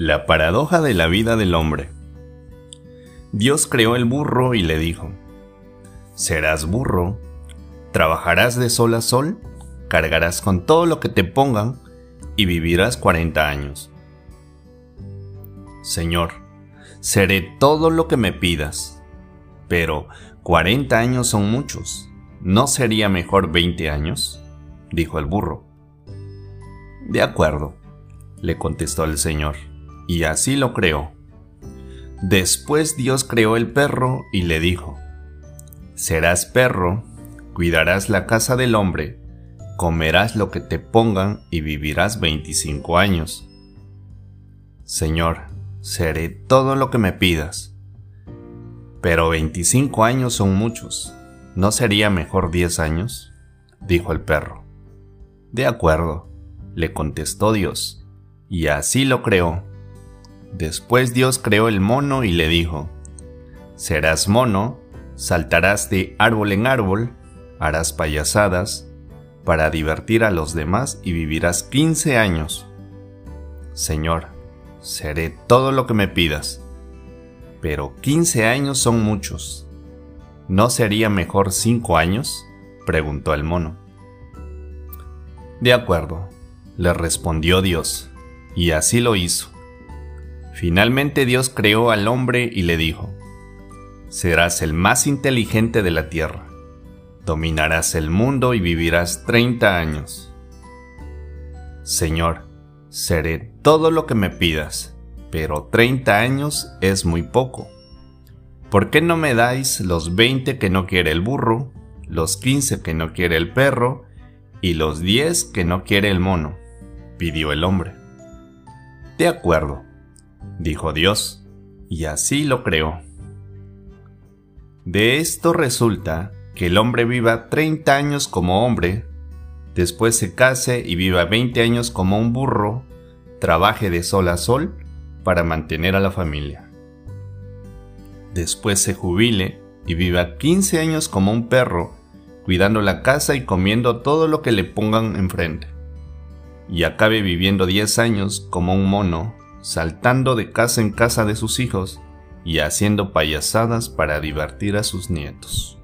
La paradoja de la vida del hombre. Dios creó el burro y le dijo, Serás burro, trabajarás de sol a sol, cargarás con todo lo que te pongan y vivirás 40 años. Señor, seré todo lo que me pidas, pero 40 años son muchos. ¿No sería mejor 20 años? dijo el burro. De acuerdo, le contestó el Señor y así lo creó. Después Dios creó el perro y le dijo, Serás perro, cuidarás la casa del hombre, comerás lo que te pongan y vivirás 25 años. Señor, seré todo lo que me pidas. Pero 25 años son muchos. ¿No sería mejor 10 años? dijo el perro. De acuerdo, le contestó Dios, y así lo creó. Después Dios creó el mono y le dijo, Serás mono, saltarás de árbol en árbol, harás payasadas, para divertir a los demás y vivirás 15 años. Señor, seré todo lo que me pidas. Pero 15 años son muchos. ¿No sería mejor 5 años? preguntó el mono. De acuerdo, le respondió Dios, y así lo hizo. Finalmente Dios creó al hombre y le dijo, Serás el más inteligente de la tierra, dominarás el mundo y vivirás 30 años. Señor, seré todo lo que me pidas, pero 30 años es muy poco. ¿Por qué no me dais los 20 que no quiere el burro, los 15 que no quiere el perro y los 10 que no quiere el mono? pidió el hombre. De acuerdo, dijo Dios, y así lo creó. De esto resulta que el hombre viva 30 años como hombre, después se case y viva 20 años como un burro, trabaje de sol a sol para mantener a la familia. Después se jubile y viva 15 años como un perro, cuidando la casa y comiendo todo lo que le pongan enfrente. Y acabe viviendo 10 años como un mono, saltando de casa en casa de sus hijos y haciendo payasadas para divertir a sus nietos.